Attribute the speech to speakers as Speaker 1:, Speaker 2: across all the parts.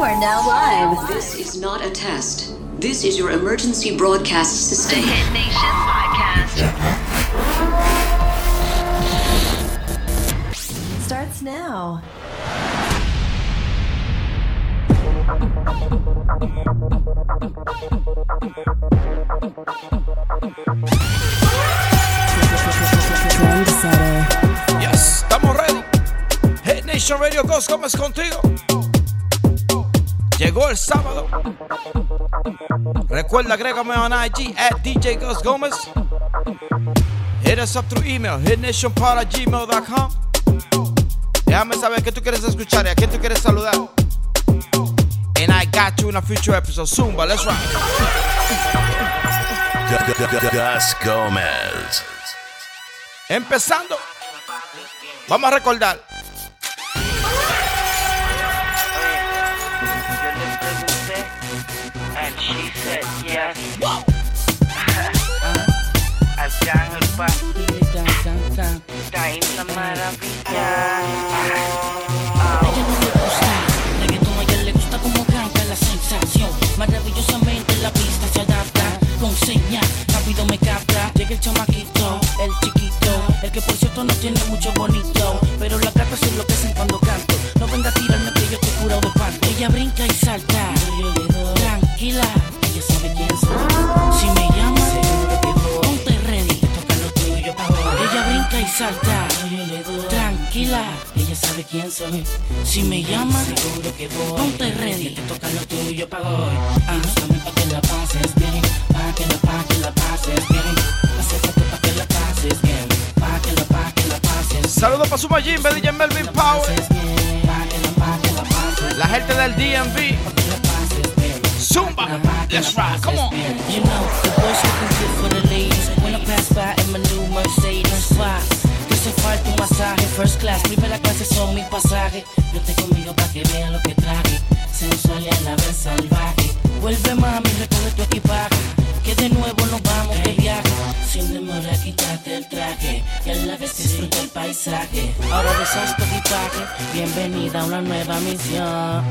Speaker 1: You are now live.
Speaker 2: This is not a test. This is your emergency broadcast system.
Speaker 1: Hit Nation Podcast. Starts now.
Speaker 3: Yes, estamos ready. Hit Nation Radio Ghost Gómez contigo. Llegó el sábado. Recuerda, agrégame en IG at DJ Ghost Gómez. Hit us up through email, hitnationpod@gmail.com. Déjame saber qué tú quieres escuchar y a quién tú quieres saludar. And I got you in a future episode. Zumba, let's rock.
Speaker 4: Gus Gomez.
Speaker 3: Empezando. Vamos a recordar.
Speaker 5: En el bar, está ahí la maravilla.
Speaker 6: ella no le gusta a ella le gusta como canta la sensación. Maravillosamente la pista se adapta Con señas, rápido me capta. Llega el chamaquito, el chiquito El que por cierto no tiene mucho bonito. Pero la gata se enloquecen cuando canto. No venga a tirarme que yo estoy curado de panto Ella brinca y salta Tranquila, ella sabe quién soy. Si me llama, seguro que voy. Ponte ready, te toca lo tuyo pa' hoy. Ah, búscame pa' que la pases bien. Pa' que la, pa' que la pases bien. Acércate pa' que la pases bien. Pa' que la, pa' que la pases
Speaker 3: Saludos para Suma DJ Melvin Power.
Speaker 6: la,
Speaker 3: gente del DMV. Zumba, let's rock, come on.
Speaker 6: You know, the boys looking good for the ladies. When I pass by in my new Mercedes, why? Se falta un masaje, first class, primera clase son mi pasaje. Vete conmigo pa' que vea lo que traje. Sensual y a la vez salvaje. Vuelve mami, recoge tu equipaje. Que de nuevo nos vamos de viaje. Sin demora, quítate el traje. Y a la vez disfruta el paisaje. Ahora deshaz tu equipaje. Bienvenida a una nueva misión.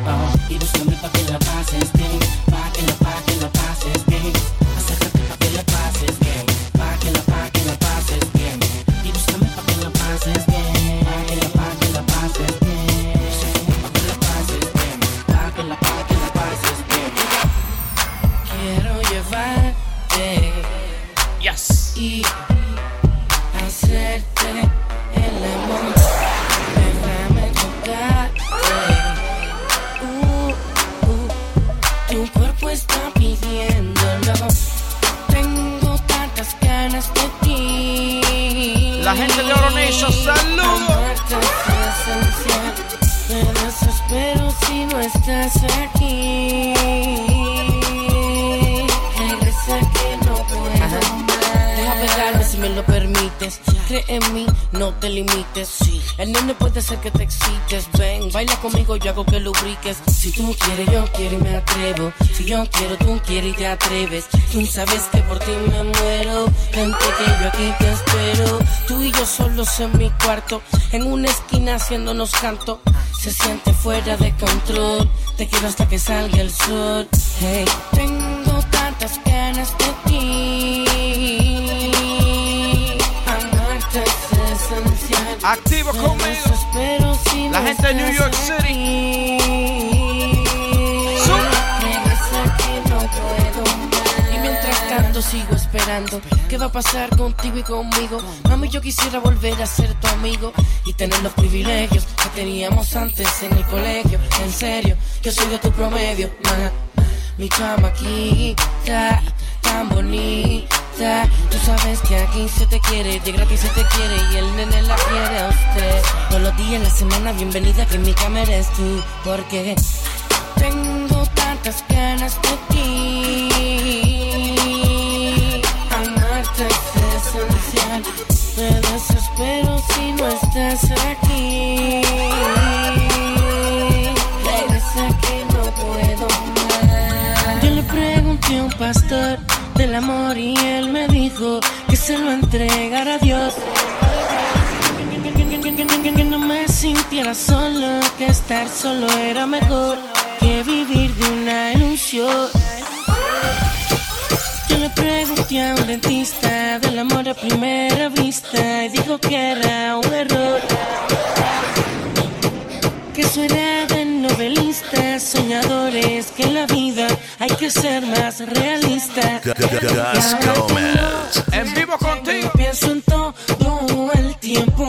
Speaker 6: Y búscame pa' que la pases bien. Pa' que la, pa' que la pases bien. Acércate pa' que la pases bien. Hacerte el amor. Déjame tocarte. Uh, uh, tu cuerpo está pidiéndolo. Tengo tantas ganas de ti.
Speaker 3: La gente de Oro Nation, saludos.
Speaker 6: Me desespero si no estás aquí. En mí, no te limites. El nene puede ser que te excites. Ven, baila conmigo, yo hago que lubriques. Si tú quieres, yo quiero y me atrevo. Si yo quiero, tú quieres y te atreves. Tú sabes que por ti me muero. Gente que yo aquí te espero. Tú y yo solos en mi cuarto. En una esquina haciéndonos canto. Se siente fuera de control. Te quiero hasta que salga el sol. Hey, tengo tantas ganas de ti.
Speaker 3: Conmigo. La gente de New York City.
Speaker 6: más. Y mientras tanto sigo esperando ¿Qué va a pasar contigo y conmigo? Mami, yo quisiera volver a ser tu amigo Y tener los privilegios que teníamos antes en el colegio En serio, yo soy de tu promedio ma. Mi chamaquita, tan bonita Tú sabes que aquí se te quiere, de gratis se te quiere Y el nene la quiere a usted Todos los días en la semana, bienvenida que en mi cama eres tú Porque tengo tantas ganas de ti. Amarte es esencial. Me desespero si no estás aquí. Regresa que no puedo más. Yo le pregunté a un pastor del amor y él me dijo que se lo entregara a Dios. Que no me sintiera solo, que estar solo era mejor
Speaker 7: que vivir de una ilusión. Yo le pregunté a un dentista del amor a primera vista y dijo que era un error. Que eso era de novelistas, soñadores, que en la vida hay que ser más
Speaker 6: realistas.
Speaker 3: En vivo contigo.
Speaker 7: Pienso en todo el tiempo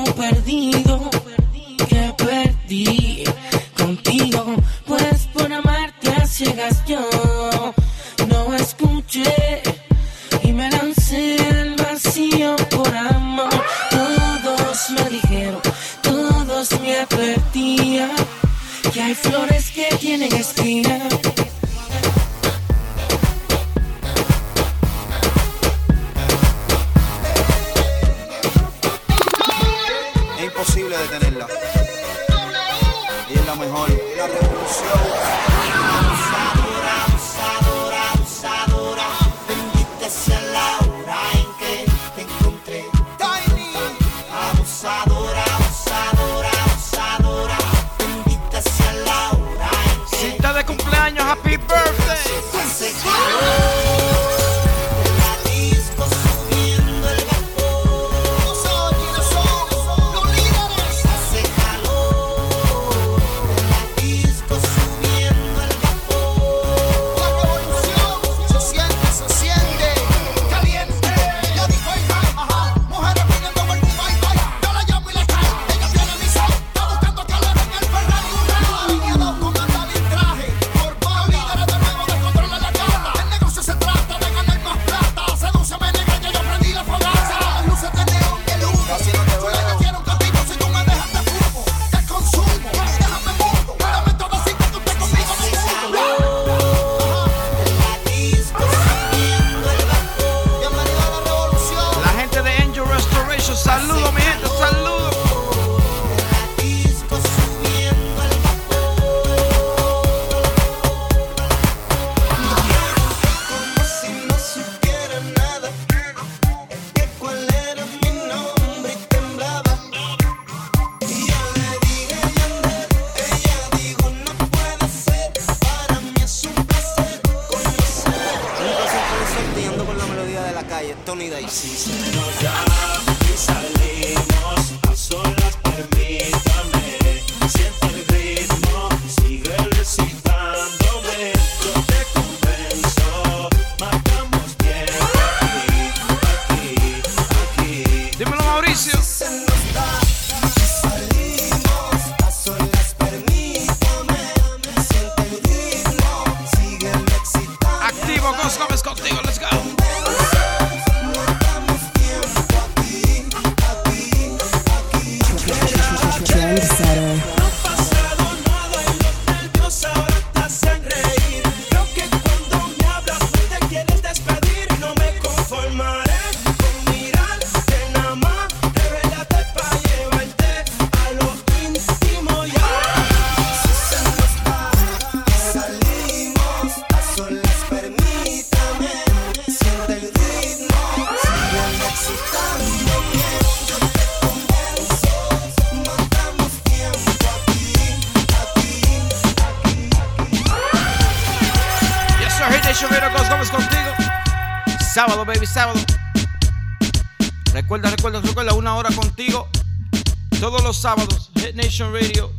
Speaker 3: sábados, Hit Nation Radio,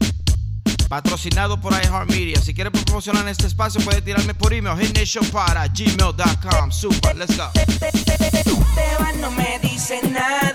Speaker 3: patrocinado por iHeartMedia. Si quieres promocionar este espacio, puedes tirarme por email, hitnationpod.gmail.com. Super, let's go.
Speaker 8: No me nada.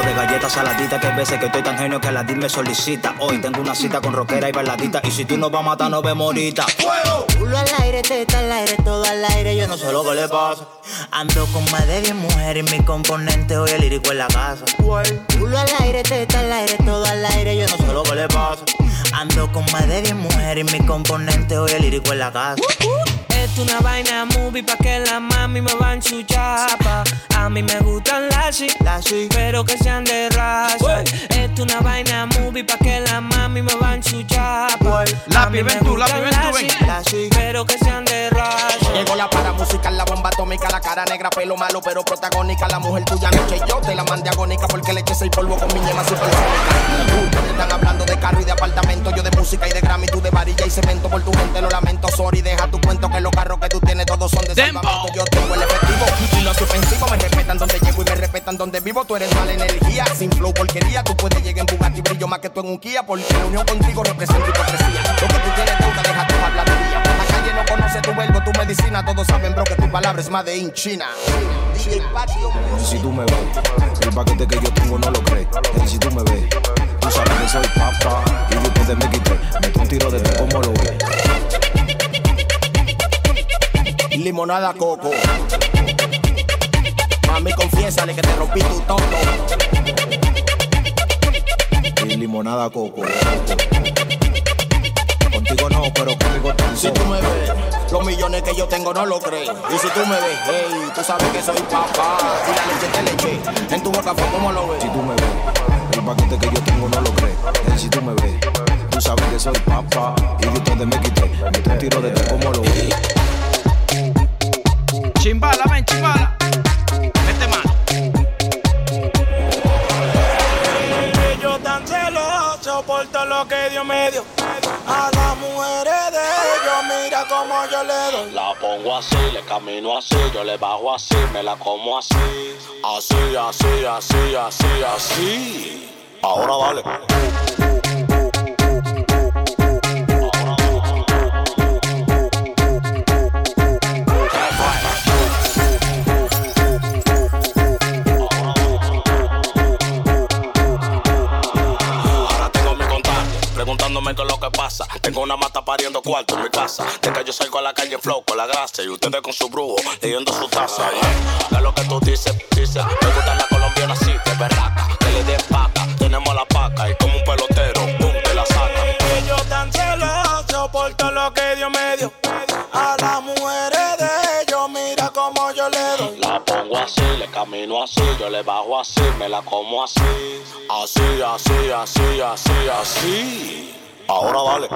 Speaker 9: De
Speaker 10: galletas saladitas Que hay veces que estoy tan genio que la DIR me solicita Hoy tengo una cita con rockera y bailadita Y si tú no vas a matar, nos vemos ahorita
Speaker 7: Culo al aire, teta al aire, todo al aire, yo no sé lo que le pasa. Ando con más de 10 mujeres y mi componente hoy el lírico en la casa. Culo al aire, teta al aire, todo al aire, yo no sé lo que le pasa. Ando con más de 10 mujeres y mi componente hoy el lírico en la casa.
Speaker 11: Es una vaina movie pa' que la mami me va a ensuciar. pa. A mí me gustan las shit, pero que sean de raza. Es una vaina movie pa' que la mami me va a ensuciar. pa. A mí
Speaker 3: Lápiz,
Speaker 11: me
Speaker 3: ven tú, lápiz,
Speaker 11: gustan
Speaker 3: ven tú,
Speaker 11: Pero que sean de raza.
Speaker 12: Llegó la para musical, la bomba atómica, la cara negra, pelo malo, pero protagónica. La mujer tuya noche yo te la mandé agónica porque le eché seis polvo con mi ñema supersónica. Están hablando de carro y de apartamento, yo de música y de Grammy, tú de varilla y cemento. Por tu gente lo lamento, sorry, deja tu cuento que los carros que tú tienes todos son de salvamento. Yo tengo el efectivo y los ofensivos me respetan donde llego y me respetan donde vivo. Tú eres mala energía, sin flow porquería. Tú puedes llegar en Bugatti, brillo más que tú en un Kia, porque la unión contigo representa hipocresía. Lo que tú tienes deuda, deja tu habladuría. La calle no conoce tu verbo, tu medicina. Todos saben, bro, que tu palabra es más de in China.
Speaker 10: Si tú me ves, el paquete que yo tengo no lo crees si tú me ves, tú sabes que soy papá Y después de me quité, meto un tiro de ti como lo ves
Speaker 12: Limonada coco. Mami, confiésale que te rompí tu toto.
Speaker 10: Y limonada coco Contigo no, pero conmigo te
Speaker 12: Si tú me ves, los millones que yo tengo no lo crees. Y si tú me ves, hey, tú sabes que soy papá. Y la leche te leche. En tu boca fue como lo ves.
Speaker 10: Si tú me ves, el paquete que yo tengo no lo crees Y si tú me ves, tú sabes que soy papá Y después de me quité, un tiro de ti como lo ves
Speaker 3: Chimbala, ven, chimbala. Mete mano.
Speaker 9: Yo tan celoso por todo lo que Dios me dio. A las mujeres de ellos, mira cómo yo le doy.
Speaker 13: La pongo así, le camino así, yo le bajo así, me la como así. Así, así, así, así, así. Ahora preguntándome qué es lo que pasa. Tengo una mata pariendo cuarto en mi casa. De que yo salgo a la calle en flow con la gracia y ustedes con su brujo leyendo su taza. Yeah. ¿Qué es lo que tú dices? Dices, me gusta la colombiana así, de berraca. Que le paca, tenemos la paca y como un pelotero, pum, te la saca.
Speaker 9: Y yo tan celoso por todo lo que Dios me dio
Speaker 13: camino así, yo le bajo así, me la como así. Así, así, así, así, así. Ahora dale.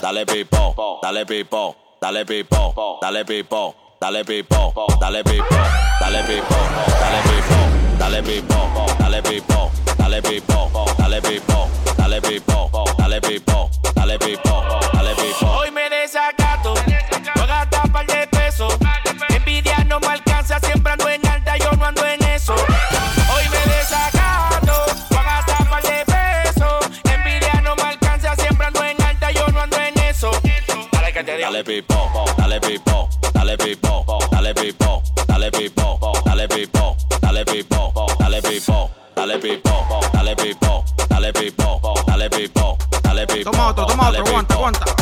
Speaker 13: Dale pipo, dale pipo, dale pipo, dale pipo, dale pipo, dale pipo, dale pipo, dale pipo, dale pipo, dale pipo, dale pipo, dale pipo, dale pipo, dale pipo, dale pipo, dale pipo.
Speaker 9: Hoy me desacato, voy a gastar par de pesos. Envidia no me alcanza, siempre ando en alta, yo no ando en eso. Hoy me desacato, voy a gastar par de pesos. Envidia no me alcanza, siempre ando en alta, yo no ando en eso. Dale que te digo.
Speaker 13: Dale pipo, dale pipo,
Speaker 14: aguanta,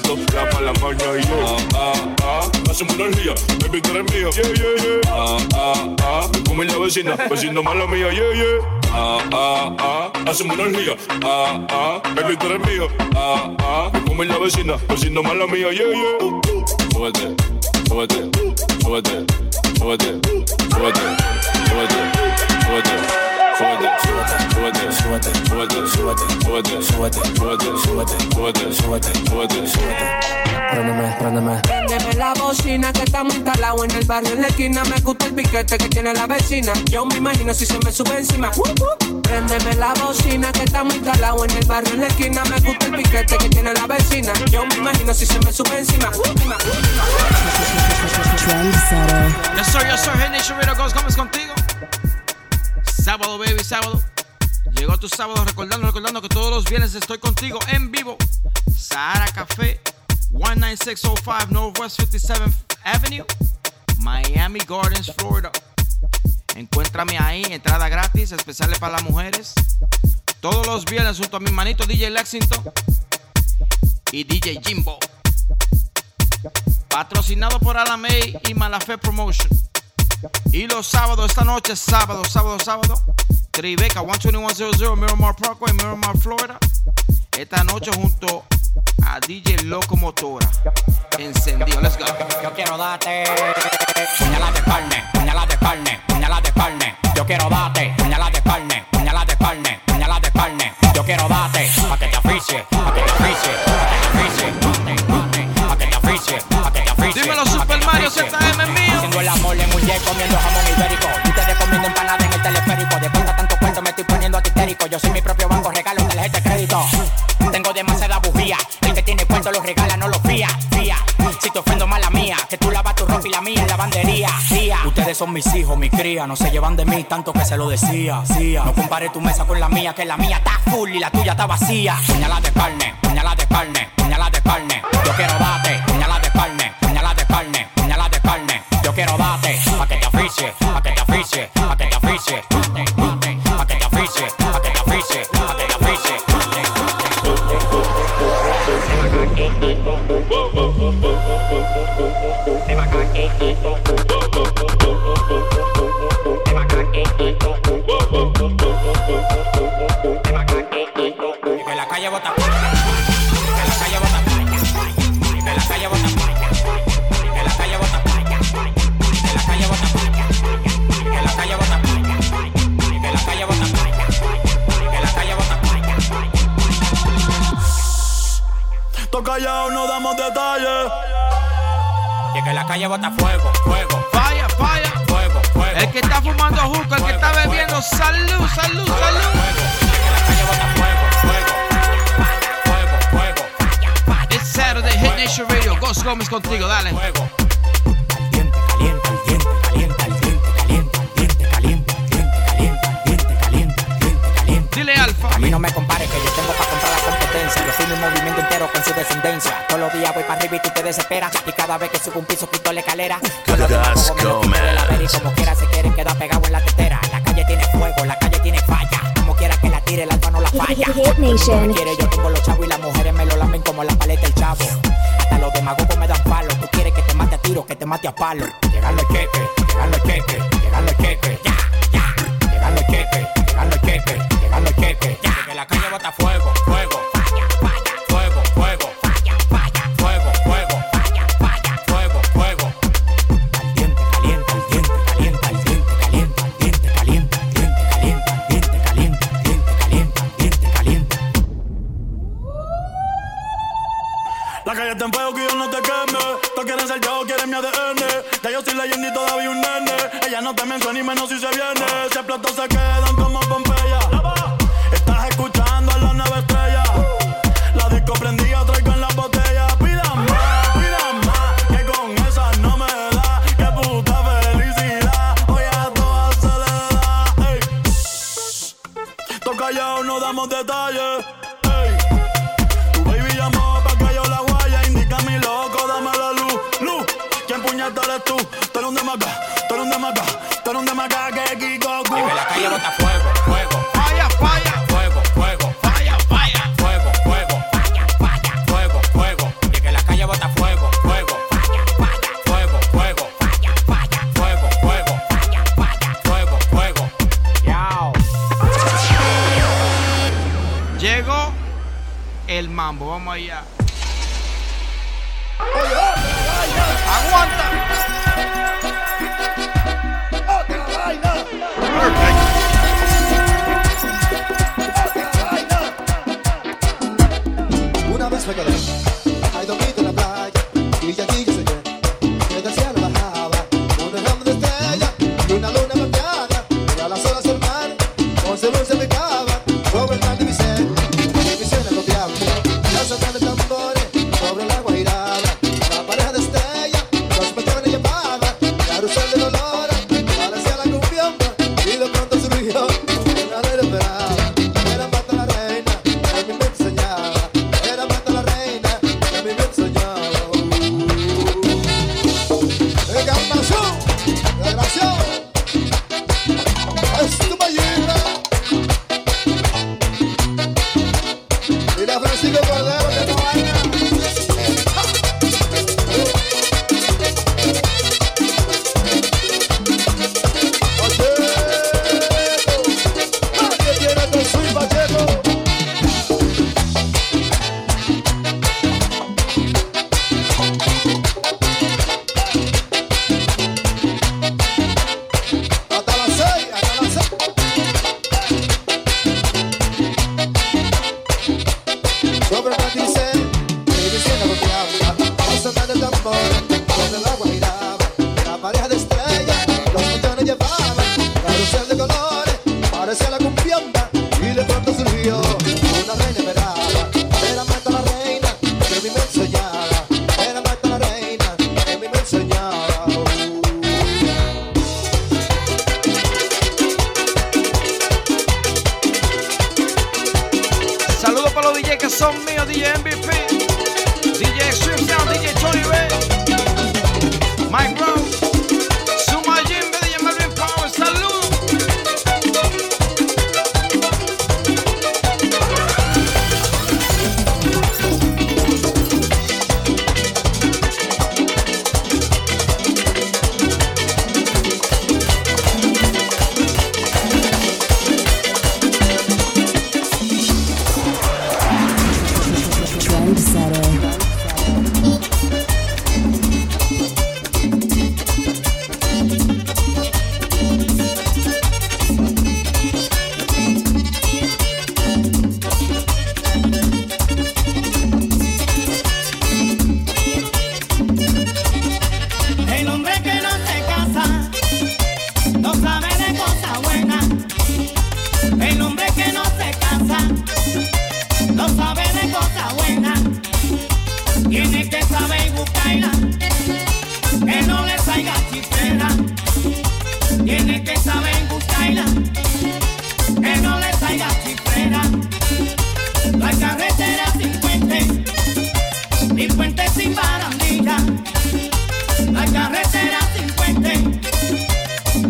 Speaker 15: quito la y yo, ah, ah, ah. Hacemos una energía, baby, tú eres yeah, yeah, yeah. Ah, ah, ah. Me come la vecina, mala mía, yeah, yeah. Ah, ah, ah. Hacemos una energía, ah, ah. Baby, tú eres ah, ah. Me come la vecina, mala mía, yeah, yeah. Súbete, súbete, súbete, súbete, súbete, súbete, súbete. Súbete, súbete, súbete, súbete, súbete, súbete, súbete, súbete, súbete, súbete, súbete, súbete.
Speaker 16: Préndeme, préndeme.
Speaker 11: Préndeme la bocina que estamos instalados en el barrio en la esquina. Me gusta el piquete que tiene la vecina. Yo me imagino si se me sube encima. Préndeme la bocina que estamos instalados en el barrio en la esquina. Me gusta el piquete que tiene la vecina. Yo me imagino si se me sube encima.
Speaker 14: Sir, yes, sir. Hey, Nation Radio Ghost Gómez contigo. Sábado, baby, sábado. Llegó tu sábado recordando, recordando que todos los viernes estoy contigo en vivo. Sahara Café, 19605 Northwest 57th Avenue, Miami Gardens, Florida. Encuéntrame ahí, entrada gratis, especiales para las mujeres. Todos los viernes junto a mi manito DJ Lexington y DJ Jimbo. Patrocinado por Alamey y Malafé Promotion.
Speaker 3: Y los sábados, esta noche, sábado, sábado, sábado, Tribeca 12100 Miramar Parkway, Miramar, Florida. Esta noche junto a DJ Locomotora. Encendido, let's go.
Speaker 17: Yo quiero darte puñalas de carne, puñalas de carne, puñalas de carne. Yo quiero darte puñalas de carne, puñalas de carne, puñalas de carne. Yo quiero darte pa' que te aficie, pa' que te aficie, pa' que te aficie, pa' que te aficie, pa' que te aficie.
Speaker 3: Dímelo, Super Mario ZM mío.
Speaker 17: Amor en un jet comiendo jamón ibérico. Te comiendo empanada en el teleférico. De cuenta tanto cuento me estoy poniendo histérico. Yo soy mi propio banco, regalo tarjeta de crédito. Tengo demasiada bujía. El que tiene cuento lo regala, no lo fía. Fía. Si te ofendo mala mía, que tú lavas tu ropa y la mía en lavandería. Fía. Ustedes son mis hijos, mis crías. No se llevan de mí tanto que se lo decía. Cía. No compare tu mesa con la mía, que la mía está full y la tuya está vacía. Puñalas de carne, puñalas de carne, puñalas de carne. Yo quiero darte, quiero darte, pa' que te aficie, pa' que te aficie, pa' que te aficie.
Speaker 18: No damos detalles.
Speaker 17: Y que la calle bota fuego, fuego,
Speaker 3: Falla, falla.
Speaker 17: fuego, fuego.
Speaker 3: El que está fumando juca, el que está bebiendo, salud, salud, salud. It's Saturday, Hit Nation Radio. Ghost Gómez contigo, dale. Dile Alfa.
Speaker 17: A mí no me compares que yo tengo para comprar la competencia. Yo fui mi movimiento entero con su descendencia. Todos los días voy para arriba y tú te desesperas. Y cada vez que subo un piso quito la escalera. Los días
Speaker 4: Gas
Speaker 17: cojo, me lo la vera y como quiera se quieren quedar pegado en la tetera. La calle tiene fuego, la calle tiene falla. Como quiera que la tire, el alfa no la falla.
Speaker 19: Nation.
Speaker 17: Me quiere, yo tengo los chavos y las mujeres me lo lamen como la paleta el chavo. Hasta los demagogos me dan palo. Tú quieres que te mate a tiro, que te mate a palo. Llegan los cheques, llegan los cheques, llegan los cheques. Ya,
Speaker 18: Kiko
Speaker 17: Que la calle bota fuego, fuego.
Speaker 3: Falla, falla.
Speaker 17: Fuego, fuego.
Speaker 3: Falla, falla.
Speaker 17: Fuego, fuego. Falla, falla. Fuego, fuego. Y que la calle bota fuego, fuego. Falla, falla. Fuego, fuego. Falla, falla. Fuego, fuego. Falla, falla. Fuego, fuego. Yao.
Speaker 3: Llegó el mambo, vamos allá.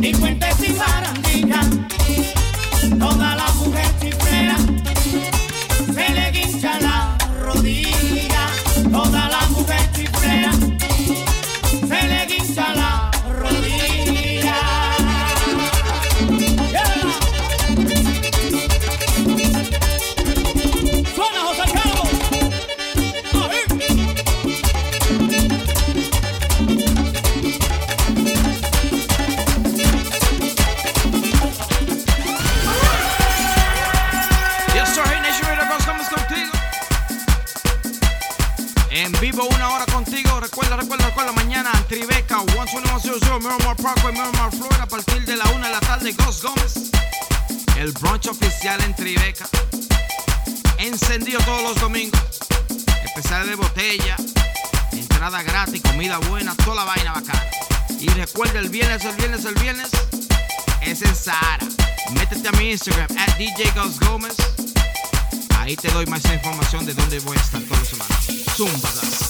Speaker 9: Ni
Speaker 3: cuenta el viernes es en Sahara. Métete a mi Instagram, at DJ Gómez. Ahí te doy más información de dónde voy a estar
Speaker 20: todas las semanas. Zumbadas.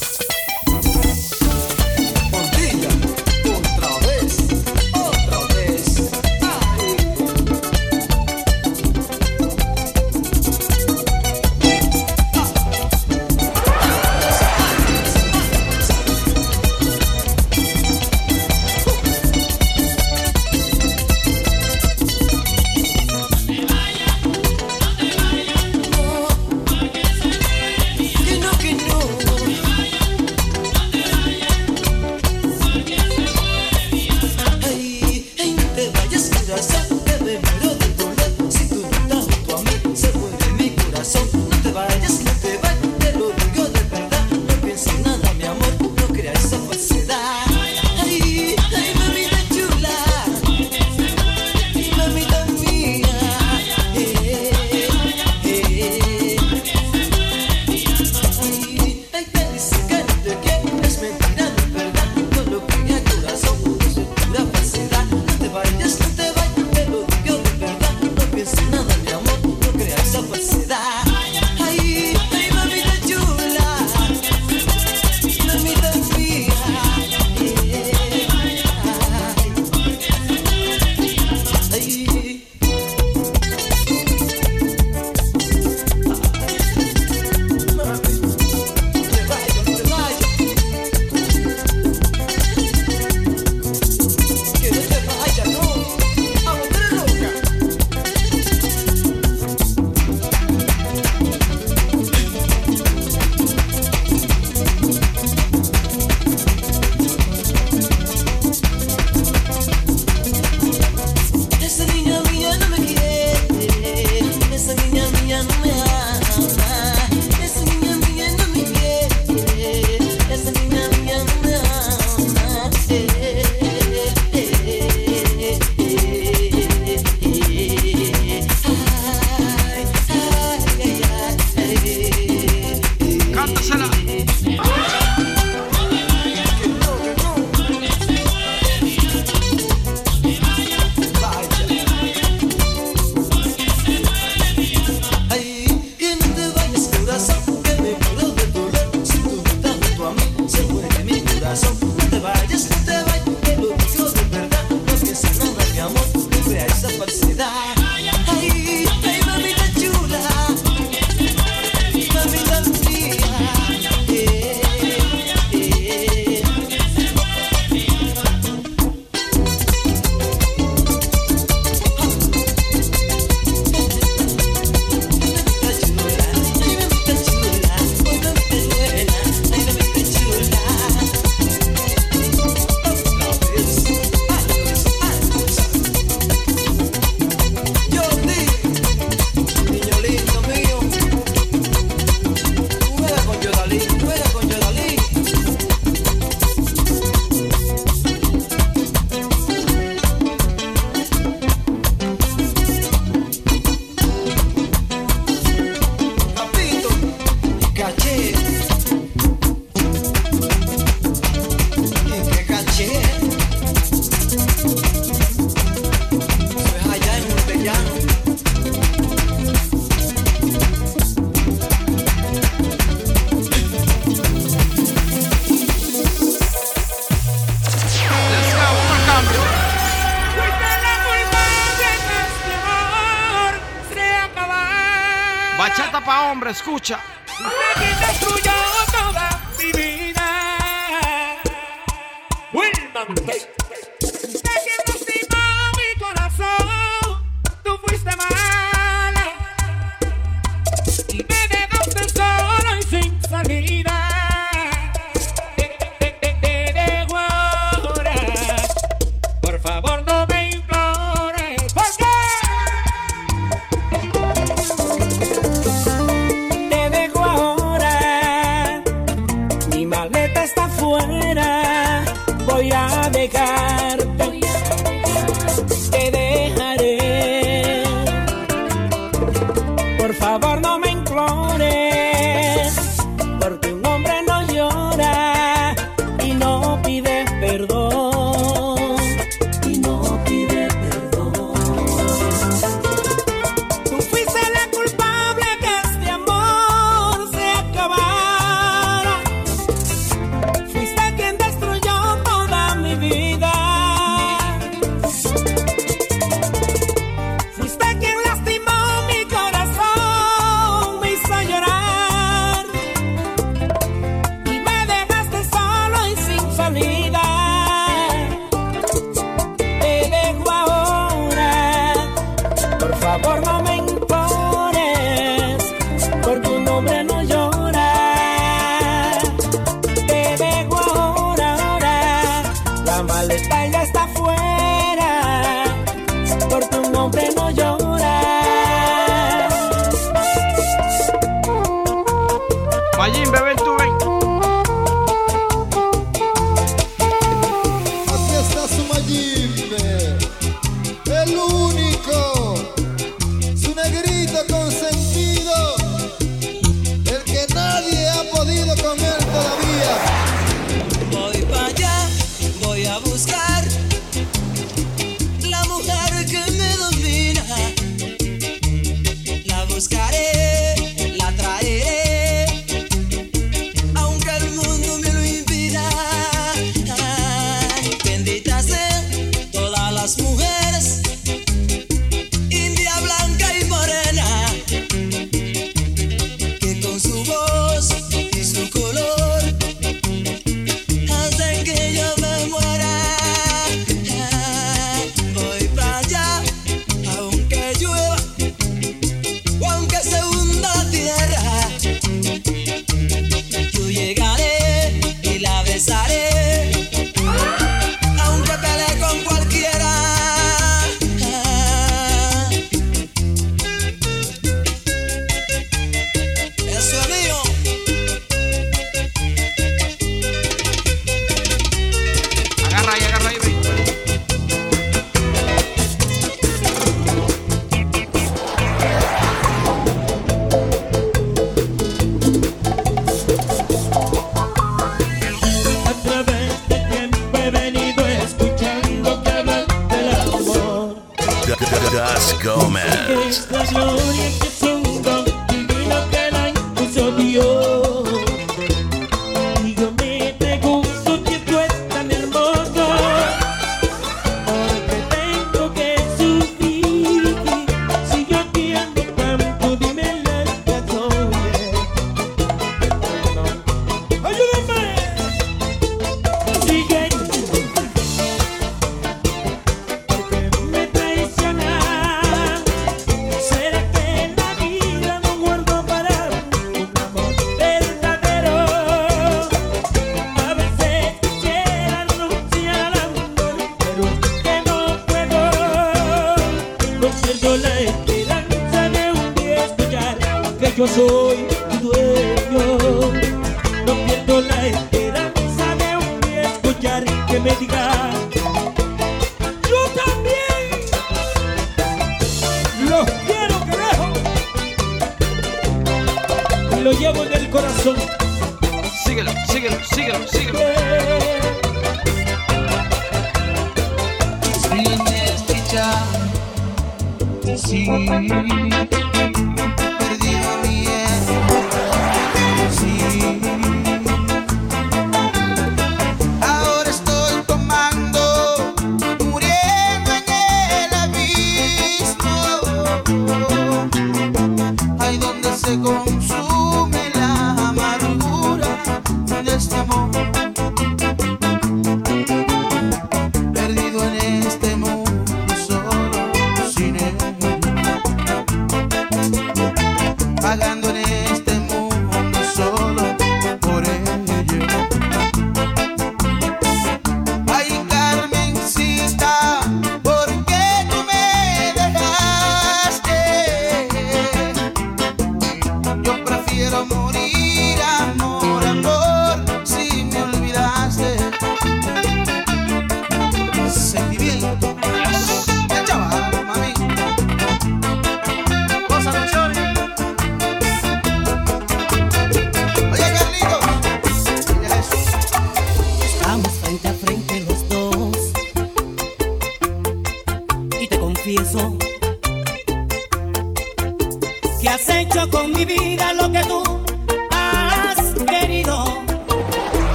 Speaker 20: Yo
Speaker 21: soy tu dueño.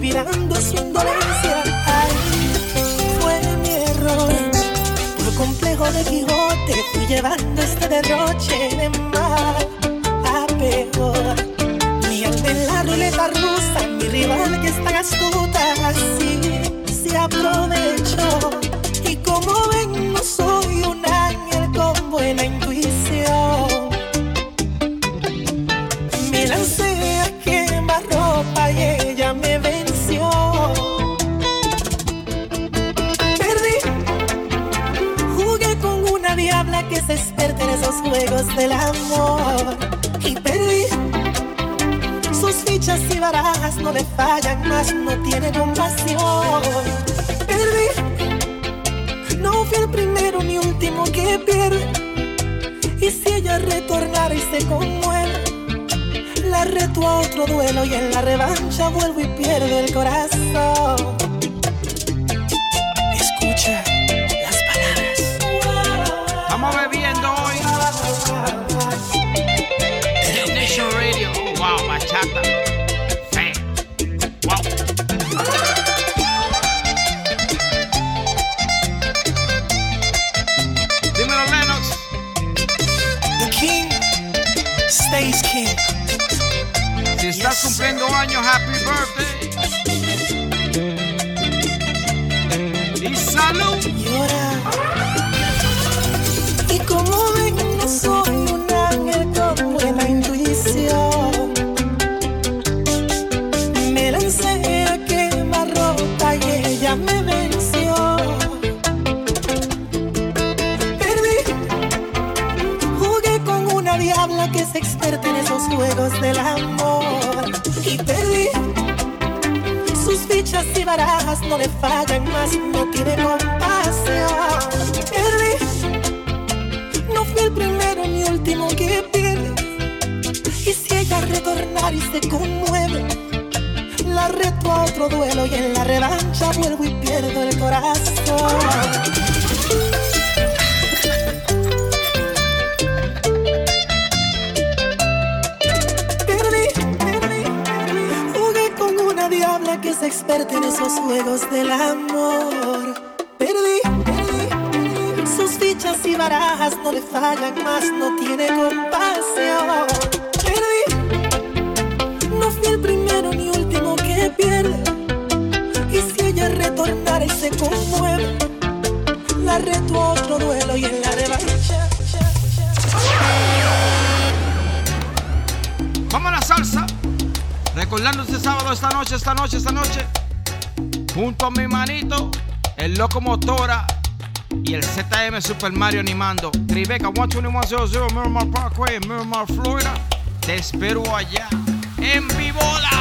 Speaker 22: Olvidando su indolencia. Ay, fue mi error. Por complejo de Quijote fui llevando este derroche de mal a peor. Mi en la ruleta rusa, mi rival que es tan astuta, así se aprovechó. Del amor. Y perdí, sus fichas y barajas no le fallan más, no tiene compasión. Perdí, no fui el primero ni último que pierde. Y si ella retornara y se conmueve, la reto a otro duelo y en la revancha vuelvo y pierdo el corazón.
Speaker 3: Wow. Dímelo, Lennox.
Speaker 22: The king stays king.
Speaker 3: Si estás cumpliendo años, happy birthday.
Speaker 22: No le fallan más, no tiene compasión. Perdí. No fui el primero ni último que pierde. Y si ella retornar y se conmueve, la reto a otro duelo y en la revancha vuelvo y pierdo el corazón. Experta en esos juegos del amor. Perdí, sus fichas y barajas no le fallan más, no tiene compasión. Perdí, no fui el primero ni último que pierde. Y si ella retornara y se conmueve, la reto
Speaker 23: recordando este sábado, esta noche, esta noche, esta noche. Junto a mi manito, el Locomotora y el ZM Super Mario animando. Tribeca 12100, Miramar Parkway, Miramar, Florida. Te espero allá en Vivola.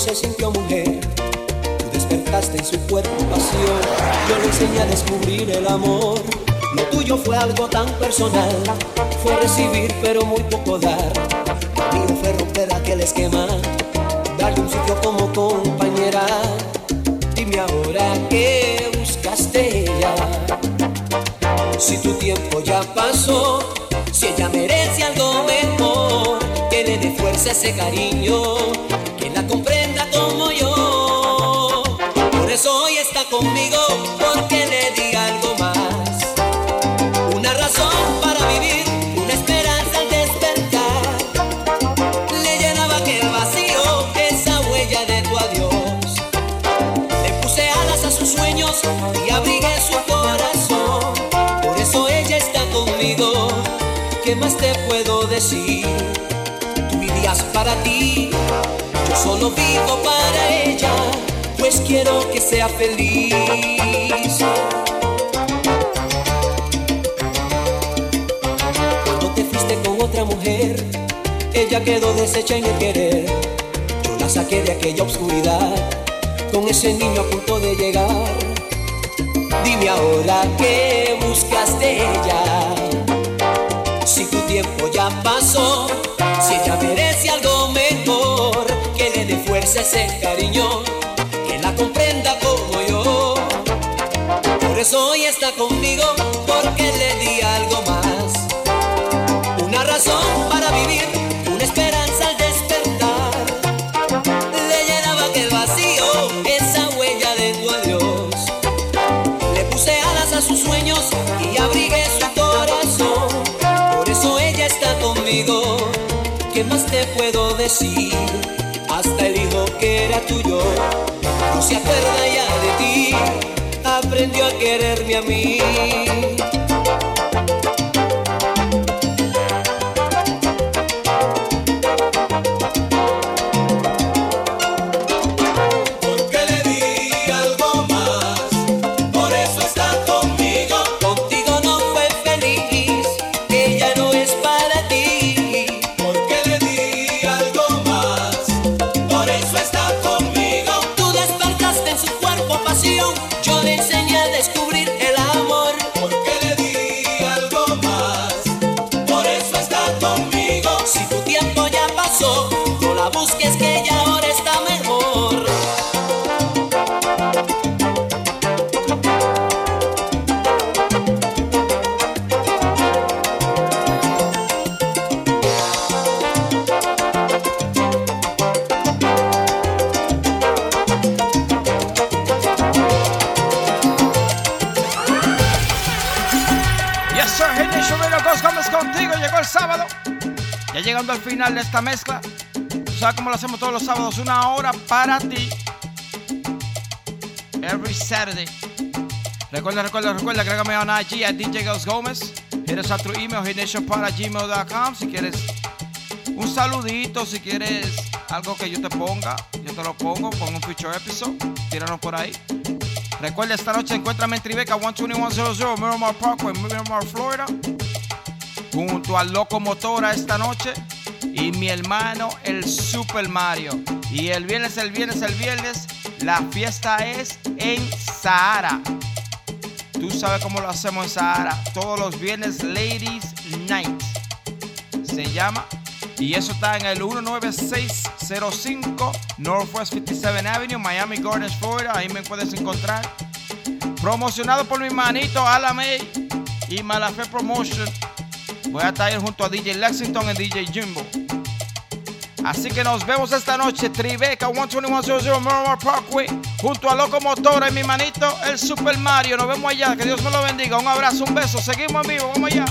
Speaker 24: Se
Speaker 19: sintió mujer. Tú despertaste en su cuerpo pasión. Yo le enseñé a descubrir el amor. Lo tuyo fue algo tan personal. Fue recibir pero muy poco dar. Mío fue romper aquel esquema. Darle un sitio como compañera. Dime ahora qué buscaste ella. Si tu tiempo ya pasó, si ella merece algo mejor, que le dé fuerza ese cariño, que la comprenda ¿Qué más te puedo decir? Tú vivías para ti, yo solo vivo para ella, pues quiero que sea feliz. Cuando te fuiste con otra mujer, ella quedó deshecha en el querer. Yo la saqué de aquella oscuridad, con ese niño a punto de llegar. Dime ahora qué buscas de ella. Pasó, si ella merece algo mejor, que le dé fuerza a ese cariño, que la comprenda como yo. Por eso hoy está conmigo, porque le di algo más. Una razón para vivir, una esperanza al despertar. Le llenaba aquel vacío, esa huella de tu adiós. Le puse alas a sus sueños y abrigué ¿Qué más te puedo decir? Hasta el hijo que era tuyo no se acuerda ya de ti. Aprendió a quererme a mí.
Speaker 3: Una hora para ti. Every Saturday. Recuerda, recuerda, recuerda. Agrégame a IG a DJ Ghost Gómez. Hit us email. hitnationpod@gmail.com Si quieres un saludito, si quieres algo que yo te ponga, yo te lo pongo con un future episode. Tíranos por ahí. Recuerda, esta noche encuéntrame en Tribeca 12100 Miramar Parkway, Miramar, Florida. Junto al Locomotora esta noche. Y mi hermano, el Super Mario. Y el viernes, el viernes, el viernes, la fiesta es en Sahara. Tú sabes cómo lo hacemos en Sahara. Todos los viernes, Ladies Night. Se llama. Y eso está en el 19605 Northwest 57 Avenue, Miami Gardens, Florida. Ahí me puedes encontrar. Promocionado por mi manito Alamey y Malafé Promotion. Voy a estar ahí junto a DJ Lexington y DJ Jimbo. Así que nos vemos esta noche, Tribeca 12100 Miramar Parkway, junto a Locomotora y mi manito, el Super Mario. Nos vemos allá, que Dios me lo bendiga. Un abrazo, un beso. Seguimos en vivo, vamos allá.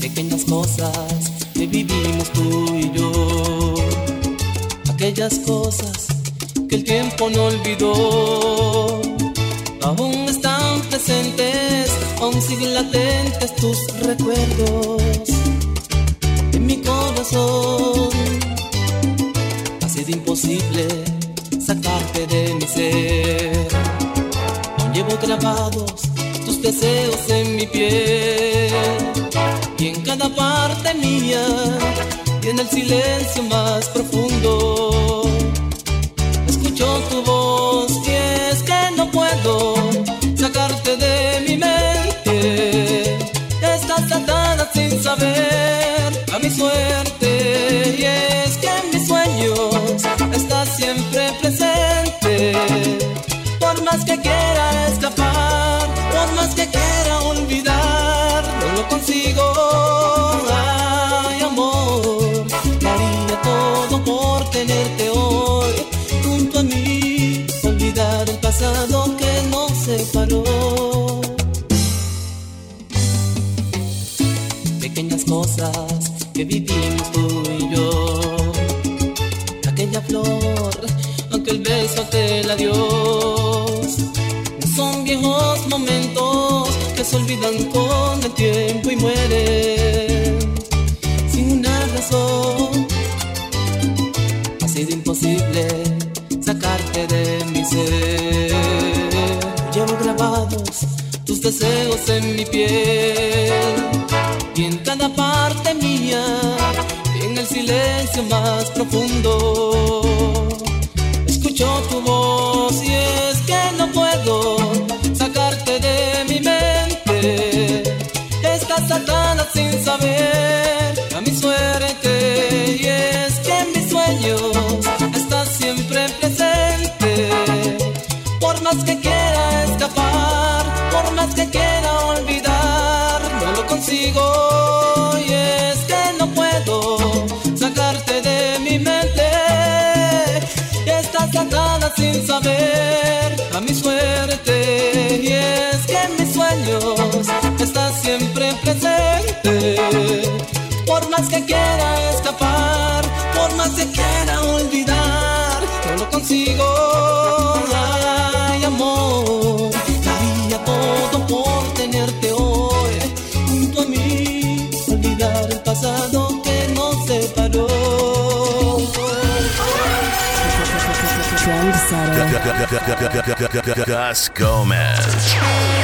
Speaker 19: pequeñas cosas que vivimos tú y yo. Aquellas cosas que el tiempo no olvidó. Aún están presentes, aún siguen latentes tus recuerdos en mi corazón. Ha sido imposible sacarte de mi ser. Aún llevo grabados tus deseos en mi piel y en cada parte mía y en el silencio más profundo escucho tu voz y es que no puedo sacarte de mi mente. Estás atada sin saber mi suerte y es que en mis sueños estás siempre presente. Por más que quiera escapar, por más que quiera olvidar, no lo consigo. Ay, amor, daría todo por tenerte hoy junto a mí, olvidar el pasado que nos separó. Pequeñas cosas que vivimos tú y yo. Aquella flor, aquel beso, aquel adiós. No son viejos momentos que se olvidan con el tiempo y mueren sin una razón. Ha sido imposible sacarte de mi ser. Llevo grabados tus deseos en mi piel y en cada parte mía en el silencio más profundo. Sin saber a mi suerte y es que en mis sueños estás siempre presente. Por más que quiera escapar, por más que quiera olvidar, no lo consigo.
Speaker 4: Gus Gomez.